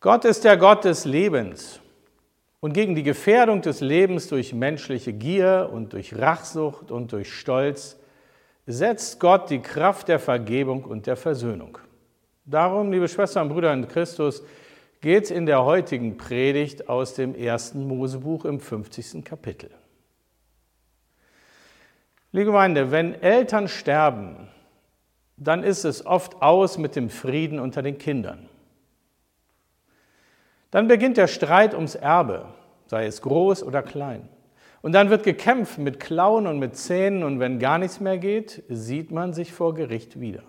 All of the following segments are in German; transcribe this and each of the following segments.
Gott ist der Gott des Lebens. Und gegen die Gefährdung des Lebens durch menschliche Gier und durch Rachsucht und durch Stolz setzt Gott die Kraft der Vergebung und der Versöhnung. Darum, liebe Schwestern und Brüder in Christus, geht es in der heutigen Predigt aus dem ersten Mosebuch im 50. Kapitel. Liebe Gemeinde, wenn Eltern sterben, dann ist es oft aus mit dem Frieden unter den Kindern. Dann beginnt der Streit ums Erbe, sei es groß oder klein. Und dann wird gekämpft mit Klauen und mit Zähnen und wenn gar nichts mehr geht, sieht man sich vor Gericht wieder.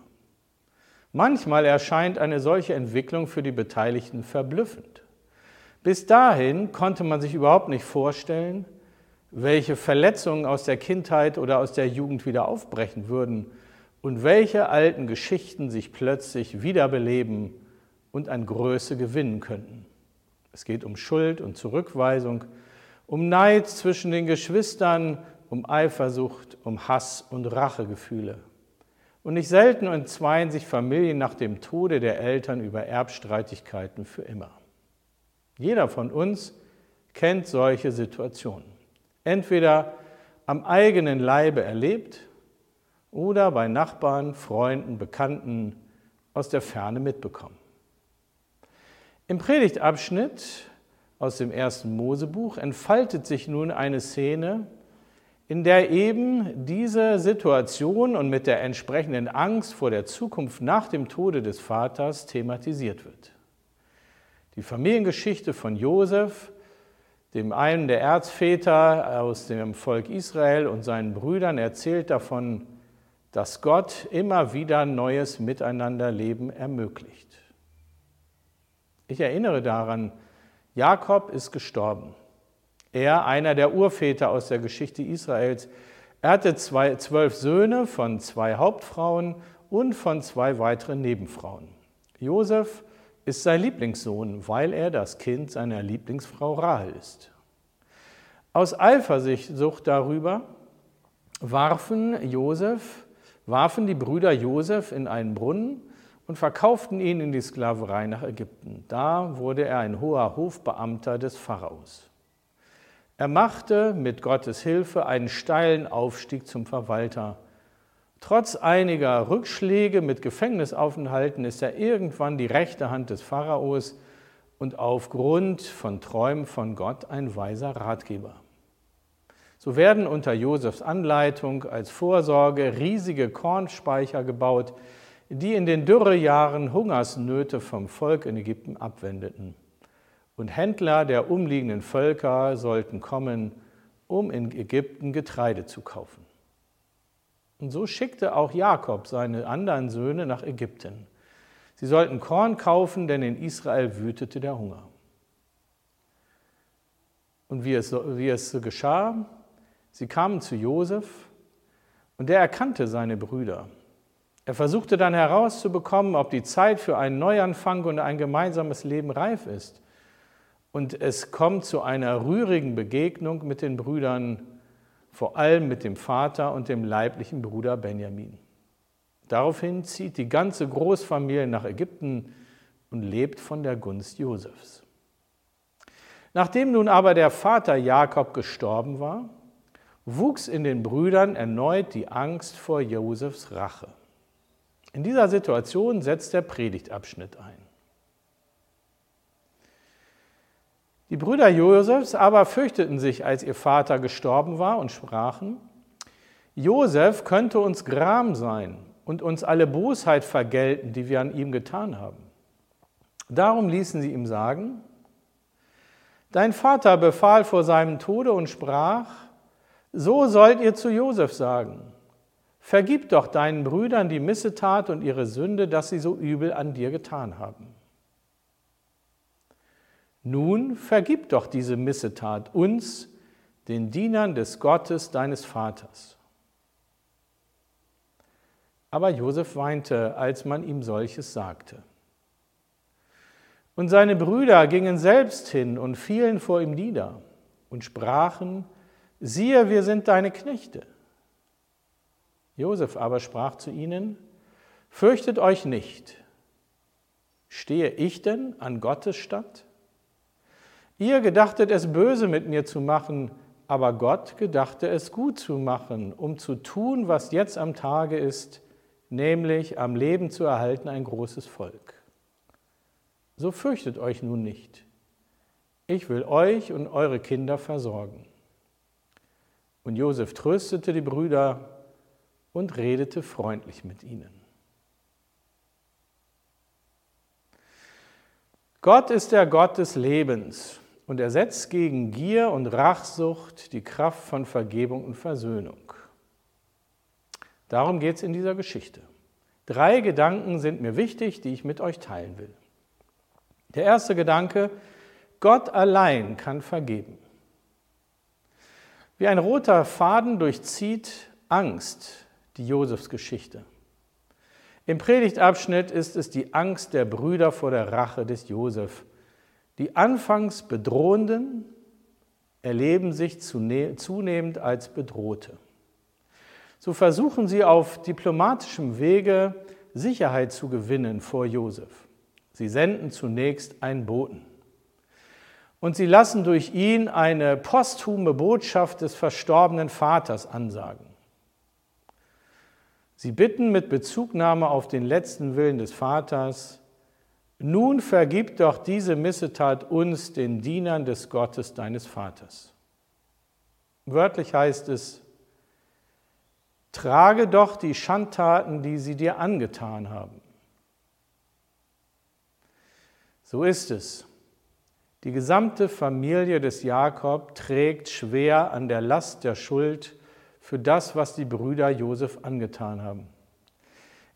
Manchmal erscheint eine solche Entwicklung für die Beteiligten verblüffend. Bis dahin konnte man sich überhaupt nicht vorstellen, welche Verletzungen aus der Kindheit oder aus der Jugend wieder aufbrechen würden und welche alten Geschichten sich plötzlich wiederbeleben und an Größe gewinnen könnten. Es geht um Schuld und Zurückweisung, um Neid zwischen den Geschwistern, um Eifersucht, um Hass und Rachegefühle. Und nicht selten entzweien sich Familien nach dem Tode der Eltern über Erbstreitigkeiten für immer. Jeder von uns kennt solche Situationen. Entweder am eigenen Leibe erlebt oder bei Nachbarn, Freunden, Bekannten aus der Ferne mitbekommen. Im Predigtabschnitt aus dem ersten Mosebuch entfaltet sich nun eine Szene, in der eben diese Situation und mit der entsprechenden Angst vor der Zukunft nach dem Tode des Vaters thematisiert wird. Die Familiengeschichte von Josef, dem einen der Erzväter aus dem Volk Israel und seinen Brüdern, erzählt davon, dass Gott immer wieder neues Miteinanderleben ermöglicht. Ich erinnere daran, Jakob ist gestorben. Er, einer der Urväter aus der Geschichte Israels, er hatte zwei, zwölf Söhne von zwei Hauptfrauen und von zwei weiteren Nebenfrauen. Josef ist sein Lieblingssohn, weil er das Kind seiner Lieblingsfrau Rahel ist. Aus Eifersucht darüber warfen Josef, warfen die Brüder Josef in einen Brunnen und verkauften ihn in die Sklaverei nach Ägypten. Da wurde er ein hoher Hofbeamter des Pharaos. Er machte mit Gottes Hilfe einen steilen Aufstieg zum Verwalter. Trotz einiger Rückschläge mit Gefängnisaufenthalten ist er irgendwann die rechte Hand des Pharaos und aufgrund von Träumen von Gott ein weiser Ratgeber. So werden unter Josefs Anleitung als Vorsorge riesige Kornspeicher gebaut, die in den Dürrejahren Hungersnöte vom Volk in Ägypten abwendeten. Und Händler der umliegenden Völker sollten kommen, um in Ägypten Getreide zu kaufen. Und so schickte auch Jakob seine anderen Söhne nach Ägypten. Sie sollten Korn kaufen, denn in Israel wütete der Hunger. Und wie es, wie es geschah, sie kamen zu Josef und der erkannte seine Brüder. Er versuchte dann herauszubekommen, ob die Zeit für einen Neuanfang und ein gemeinsames Leben reif ist. Und es kommt zu einer rührigen Begegnung mit den Brüdern, vor allem mit dem Vater und dem leiblichen Bruder Benjamin. Daraufhin zieht die ganze Großfamilie nach Ägypten und lebt von der Gunst Josefs. Nachdem nun aber der Vater Jakob gestorben war, wuchs in den Brüdern erneut die Angst vor Josefs Rache. In dieser Situation setzt der Predigtabschnitt ein. Die Brüder Josefs aber fürchteten sich, als ihr Vater gestorben war und sprachen, Josef könnte uns Gram sein und uns alle Bosheit vergelten, die wir an ihm getan haben. Darum ließen sie ihm sagen, Dein Vater befahl vor seinem Tode und sprach, so sollt ihr zu Josef sagen, Vergib doch deinen Brüdern die Missetat und ihre Sünde, dass sie so übel an dir getan haben. nun vergib doch diese Missetat uns, den Dienern des Gottes deines Vaters. Aber Josef weinte, als man ihm solches sagte. Und seine Brüder gingen selbst hin und fielen vor ihm nieder und sprachen, siehe, wir sind deine Knechte. Josef aber sprach zu ihnen, fürchtet euch nicht, stehe ich denn an Gottes Statt? Ihr gedachtet es böse mit mir zu machen, aber Gott gedachte es gut zu machen, um zu tun, was jetzt am Tage ist, nämlich am Leben zu erhalten ein großes Volk. So fürchtet euch nun nicht. Ich will euch und eure Kinder versorgen. Und Josef tröstete die Brüder und redete freundlich mit ihnen. Gott ist der Gott des Lebens und er setzt gegen Gier und Rachsucht die Kraft von Vergebung und Versöhnung. Darum geht es in dieser Geschichte. Drei Gedanken sind mir wichtig, die ich mit euch teilen will. Der erste Gedanke, Gott allein kann vergeben. Wie ein roter Faden durchzieht Angst die Josefsgeschichte. Im Predigtabschnitt ist es die Angst der Brüder vor der Rache des Josef. Die anfangs Bedrohenden erleben sich zunehmend als Bedrohte. So versuchen sie auf diplomatischem Wege Sicherheit zu gewinnen vor Josef. Sie senden zunächst einen Boten. Und sie lassen durch ihn eine posthume Botschaft des verstorbenen Vaters ansagen. Sie bitten mit Bezugnahme auf den letzten Willen des Vaters, nun vergib doch diese Missetat uns, den Dienern des Gottes deines Vaters. Wörtlich heißt es, trage doch die Schandtaten, die sie dir angetan haben. So ist es. Die gesamte Familie des Jakob trägt schwer an der Last der Schuld für das, was die Brüder Josef angetan haben.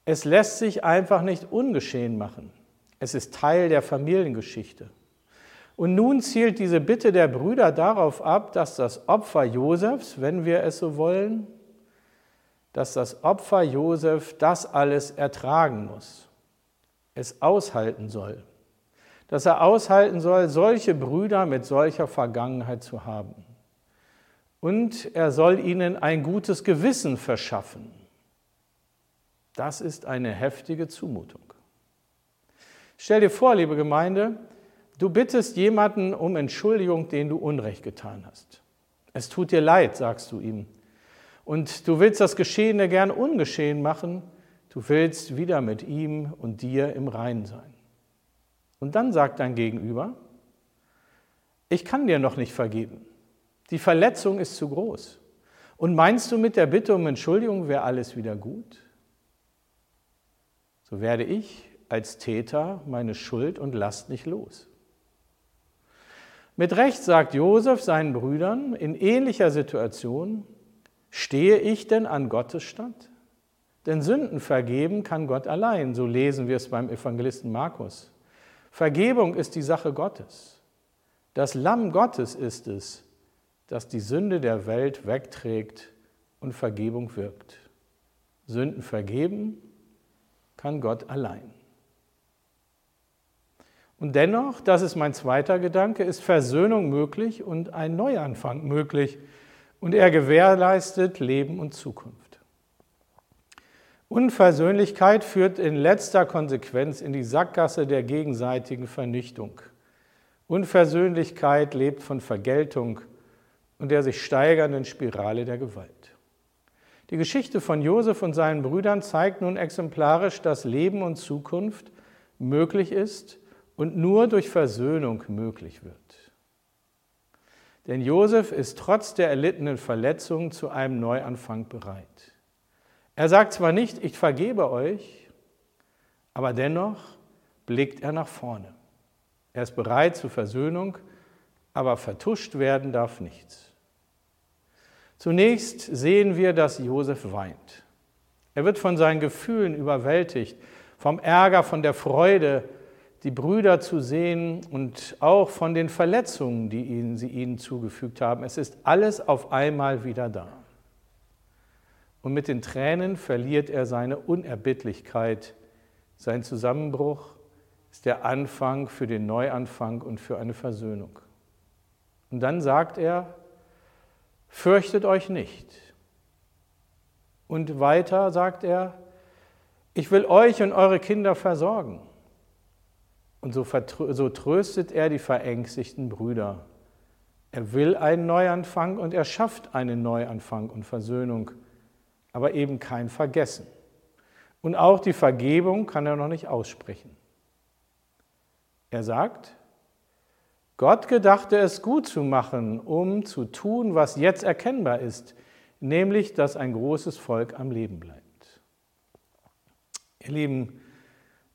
Es lässt sich einfach nicht ungeschehen machen. Es ist Teil der Familiengeschichte. Und nun zielt diese Bitte der Brüder darauf ab, dass das Opfer Josefs, wenn wir es so wollen, dass das Opfer Josef das alles ertragen muss, es aushalten soll, dass er aushalten soll, solche Brüder mit solcher Vergangenheit zu haben und er soll ihnen ein gutes Gewissen verschaffen. Das ist eine heftige Zumutung. Stell dir vor, liebe Gemeinde, du bittest jemanden um Entschuldigung, den du Unrecht getan hast. Es tut dir leid, sagst du ihm. Und du willst das Geschehene gern ungeschehen machen. Du willst wieder mit ihm und dir im Reinen sein. Und dann sagt dein Gegenüber, ich kann dir noch nicht vergeben. Die Verletzung ist zu groß. Und meinst du, mit der Bitte um Entschuldigung wäre alles wieder gut? So werde ich als Täter meine Schuld und Last nicht los. Mit Recht sagt Josef seinen Brüdern in ähnlicher Situation, stehe ich denn an Gottes Statt? Denn Sünden vergeben kann Gott allein, so lesen wir es beim Evangelisten Markus. Vergebung ist die Sache Gottes. Das Lamm Gottes ist es, das die Sünde der Welt wegträgt und Vergebung wirkt. Sünden vergeben kann Gott allein. Und dennoch, das ist mein zweiter Gedanke, ist Versöhnung möglich und ein Neuanfang möglich. Und er gewährleistet Leben und Zukunft. Unversöhnlichkeit führt in letzter Konsequenz in die Sackgasse der gegenseitigen Vernichtung. Unversöhnlichkeit lebt von Vergeltung und der sich steigernden Spirale der Gewalt. Die Geschichte von Josef und seinen Brüdern zeigt nun exemplarisch, dass Leben und Zukunft möglich ist und nur durch Versöhnung möglich wird. Denn Josef ist trotz der erlittenen Verletzungen zu einem Neuanfang bereit. Er sagt zwar nicht, ich vergebe euch, aber dennoch blickt er nach vorne. Er ist bereit zur Versöhnung, aber vertuscht werden darf nichts. Zunächst sehen wir, dass Josef weint. Er wird von seinen Gefühlen überwältigt, vom Ärger, von der Freude, die Brüder zu sehen und auch von den Verletzungen, die ihnen, sie ihnen zugefügt haben. Es ist alles auf einmal wieder da. Und mit den Tränen verliert er seine Unerbittlichkeit. Sein Zusammenbruch ist der Anfang für den Neuanfang und für eine Versöhnung. Und dann sagt er, fürchtet euch nicht. Und weiter sagt er, ich will euch und eure Kinder versorgen. Und so, so tröstet er die verängstigten Brüder. Er will einen Neuanfang und er schafft einen Neuanfang und Versöhnung, aber eben kein Vergessen. Und auch die Vergebung kann er noch nicht aussprechen. Er sagt, Gott gedachte es gut zu machen, um zu tun, was jetzt erkennbar ist, nämlich, dass ein großes Volk am Leben bleibt. Ihr Lieben,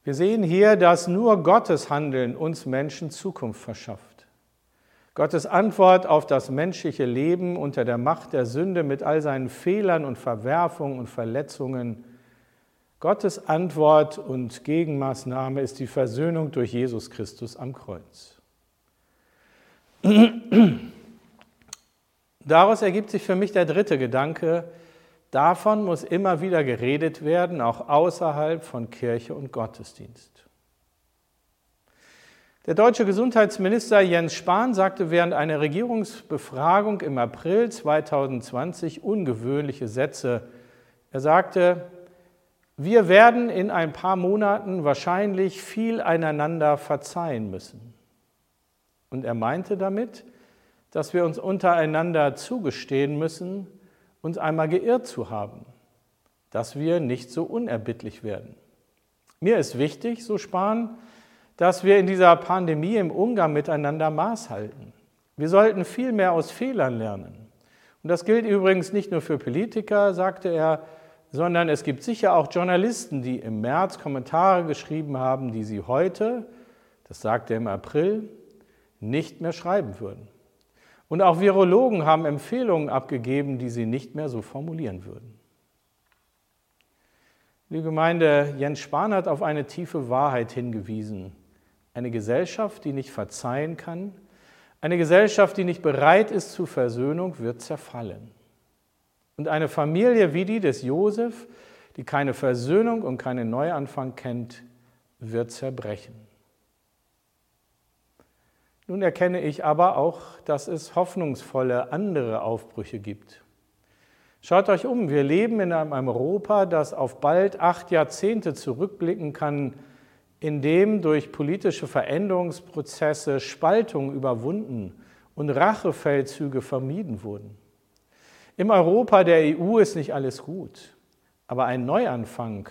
wir sehen hier, dass nur Gottes Handeln uns Menschen Zukunft verschafft. Gottes Antwort auf das menschliche Leben unter der Macht der Sünde mit all seinen Fehlern und Verwerfungen und Verletzungen. Gottes Antwort und Gegenmaßnahme ist die Versöhnung durch Jesus Christus am Kreuz. Daraus ergibt sich für mich der dritte Gedanke, Davon muss immer wieder geredet werden, auch außerhalb von Kirche und Gottesdienst. Der deutsche Gesundheitsminister Jens Spahn sagte während einer Regierungsbefragung im April 2020 ungewöhnliche Sätze. Er sagte, wir werden in ein paar Monaten wahrscheinlich viel einander verzeihen müssen. Und er meinte damit, dass wir uns untereinander zugestehen müssen, uns einmal geirrt zu haben, dass wir nicht so unerbittlich werden. Mir ist wichtig, so Spahn, dass wir in dieser Pandemie im Umgang miteinander Maß halten. Wir sollten viel mehr aus Fehlern lernen. Und das gilt übrigens nicht nur für Politiker, sagte er, sondern es gibt sicher auch Journalisten, die im März Kommentare geschrieben haben, die sie heute, das sagte er im April, nicht mehr schreiben würden. Und auch Virologen haben Empfehlungen abgegeben, die sie nicht mehr so formulieren würden. Die Gemeinde Jens Spahn hat auf eine tiefe Wahrheit hingewiesen. Eine Gesellschaft, die nicht verzeihen kann, eine Gesellschaft, die nicht bereit ist zur Versöhnung, wird zerfallen. Und eine Familie wie die des Josef, die keine Versöhnung und keinen Neuanfang kennt, wird zerbrechen. Nun erkenne ich aber auch, dass es hoffnungsvolle andere Aufbrüche gibt. Schaut euch um, wir leben in einem Europa, das auf bald acht Jahrzehnte zurückblicken kann, in dem durch politische Veränderungsprozesse Spaltungen überwunden und Rachefeldzüge vermieden wurden. Im Europa der EU ist nicht alles gut, aber ein Neuanfang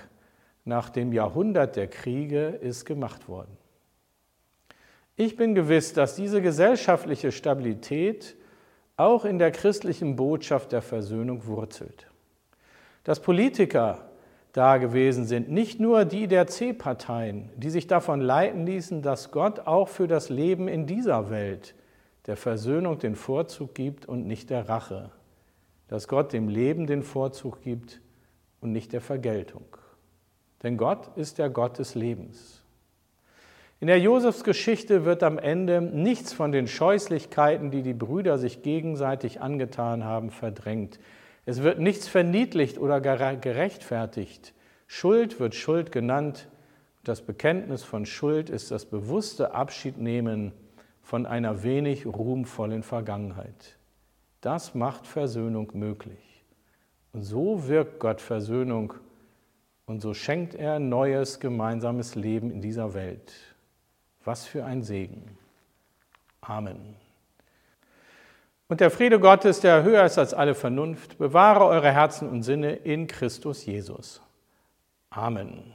nach dem Jahrhundert der Kriege ist gemacht worden. Ich bin gewiss, dass diese gesellschaftliche Stabilität auch in der christlichen Botschaft der Versöhnung wurzelt. Dass Politiker da gewesen sind, nicht nur die der C-Parteien, die sich davon leiten ließen, dass Gott auch für das Leben in dieser Welt der Versöhnung den Vorzug gibt und nicht der Rache, dass Gott dem Leben den Vorzug gibt und nicht der Vergeltung. Denn Gott ist der Gott des Lebens. In der Josefsgeschichte wird am Ende nichts von den Scheußlichkeiten, die die Brüder sich gegenseitig angetan haben, verdrängt. Es wird nichts verniedlicht oder gerechtfertigt. Schuld wird Schuld genannt. Das Bekenntnis von Schuld ist das bewusste Abschiednehmen von einer wenig ruhmvollen Vergangenheit. Das macht Versöhnung möglich. Und so wirkt Gott Versöhnung und so schenkt er neues gemeinsames Leben in dieser Welt. Was für ein Segen. Amen. Und der Friede Gottes, der höher ist als alle Vernunft, bewahre eure Herzen und Sinne in Christus Jesus. Amen.